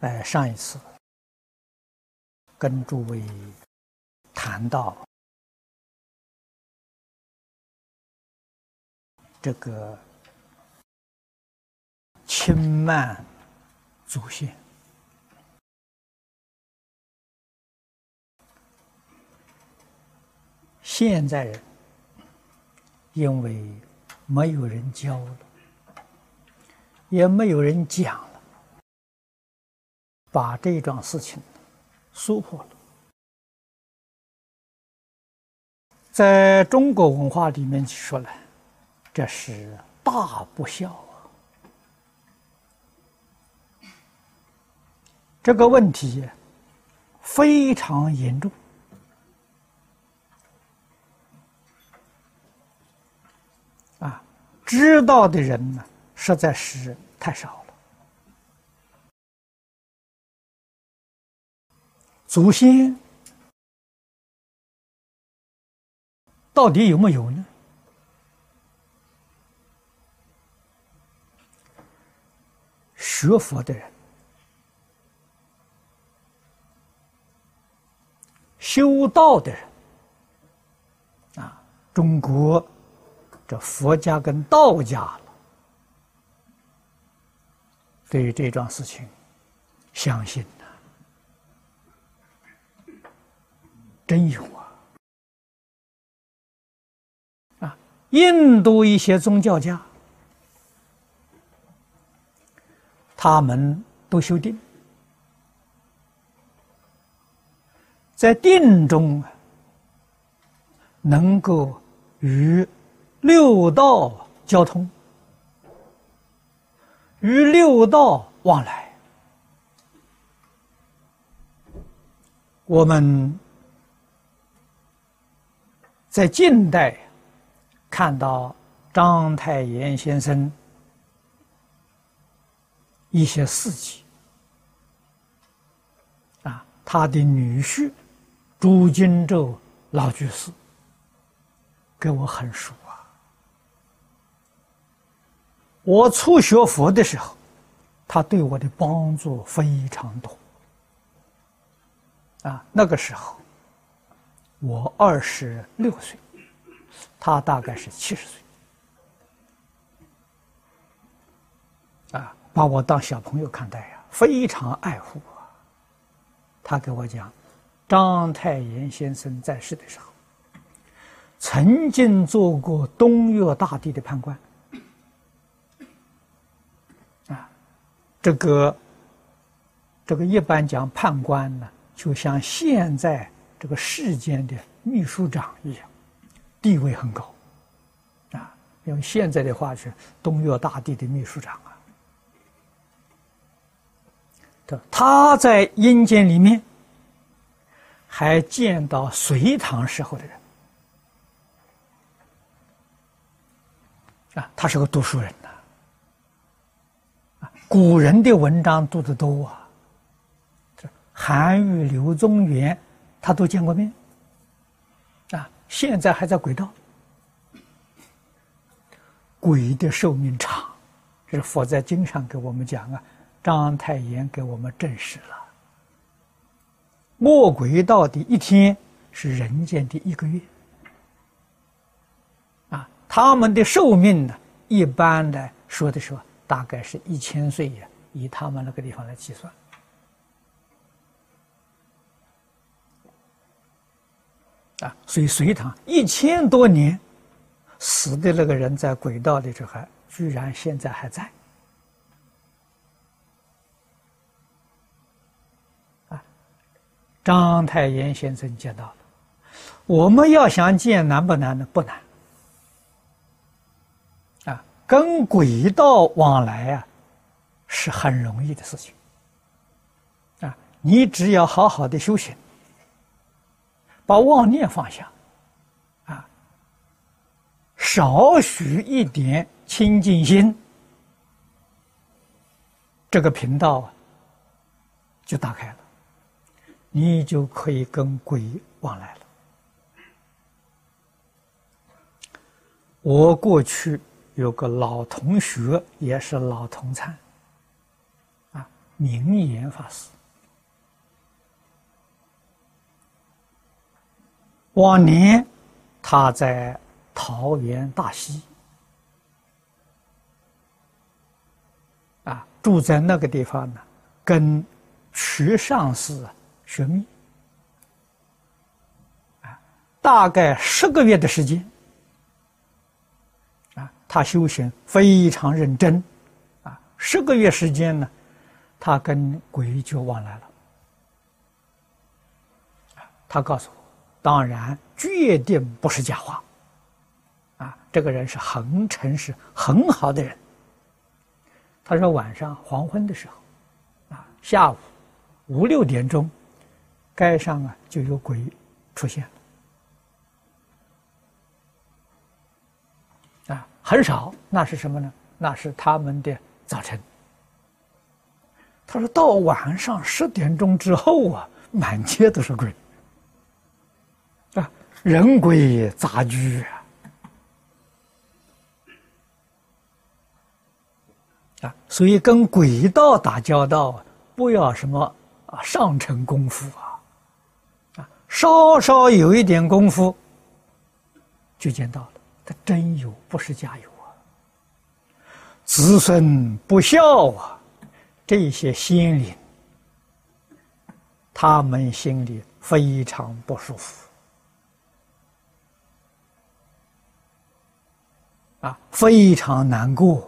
在上一次跟诸位谈到这个轻慢祖先，现在人因为没有人教了，也没有人讲了。把这一桩事情说破了，在中国文化里面去说呢，这是大不孝啊！这个问题非常严重啊！知道的人呢，实在是太少。祖先到底有没有呢？学佛的人、修道的人啊，中国这佛家跟道家了，对于这桩事情，相信。真有啊！啊，印度一些宗教家，他们都修定，在定中能够与六道交通，与六道往来，我们。在近代，看到章太炎先生一些事迹，啊，他的女婿朱金洲老居士跟我很熟啊。我初学佛的时候，他对我的帮助非常多，啊，那个时候。我二十六岁，他大概是七十岁，啊，把我当小朋友看待呀，非常爱护我。他给我讲，章太炎先生在世的时候，曾经做过东岳大帝的判官，啊，这个，这个一般讲判官呢，就像现在。这个世间的秘书长一样，地位很高，啊，用现在的话是东岳大帝的秘书长啊。他他在阴间里面还见到隋唐时候的人，啊，他是个读书人呐，啊，古人的文章读得多啊，这韩愈、刘宗元。他都见过面，啊，现在还在轨道。鬼的寿命长，这是佛在经上给我们讲啊，章太炎给我们证实了。卧轨道的一天是人间的一个月，啊，他们的寿命呢，一般的说的说大概是一千岁呀，以他们那个地方来计算。啊，所以隋唐一千多年死的那个人在轨道里头还居然现在还在。啊，章太炎先生见到了，我们要想见难不难呢？不难。啊，跟轨道往来啊，是很容易的事情。啊，你只要好好的修行。把妄念放下，啊，少许一点清净心，这个频道啊，就打开了，你就可以跟鬼往来了。我过去有个老同学，也是老同参，啊，明言法师。往年他在桃园大溪啊，住在那个地方呢，跟徐上师学密啊，大概十个月的时间啊，他修行非常认真啊，十个月时间呢，他跟鬼就往来了他告诉我。当然，决定不是假话，啊，这个人是很诚实、很好的人。他说晚上黄昏的时候，啊，下午五六点钟，街上啊就有鬼出现了，啊，很少，那是什么呢？那是他们的早晨。他说到晚上十点钟之后啊，满街都是鬼。人鬼杂居啊！啊，所以跟鬼道打交道，不要什么啊上乘功夫啊，啊，稍稍有一点功夫，就见到了，他真有，不是假有啊。子孙不孝啊，这些心灵，他们心里非常不舒服。啊，非常难过。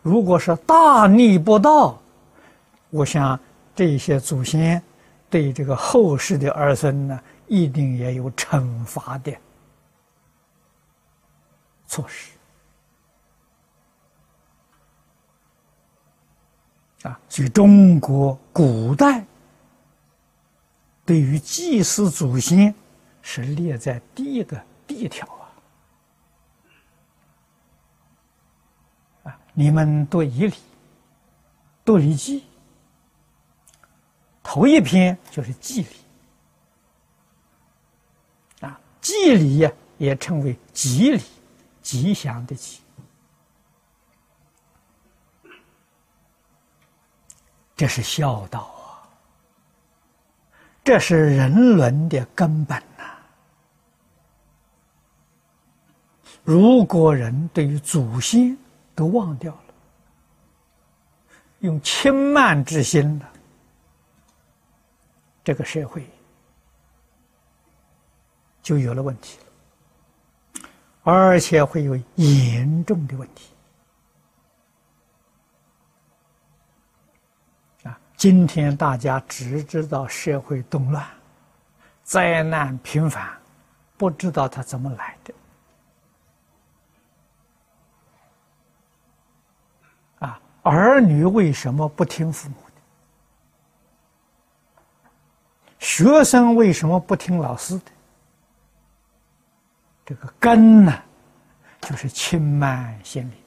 如果是大逆不道，我想这些祖先对这个后世的儿孙呢，一定也有惩罚的措施。啊，所以中国古代对于祭祀祖先是列在第一个第一条。你们读《仪礼》，读《礼记》，头一篇就是祭礼啊。祭礼呀，也称为吉礼，吉祥的吉。这是孝道啊，这是人伦的根本呐。如果人对于祖先，都忘掉了，用轻慢之心的这个社会就有了问题了，而且会有严重的问题。啊，今天大家只知道社会动乱、灾难频繁，不知道它怎么来的。儿女为什么不听父母的？学生为什么不听老师的？这个根呢，就是轻慢心理。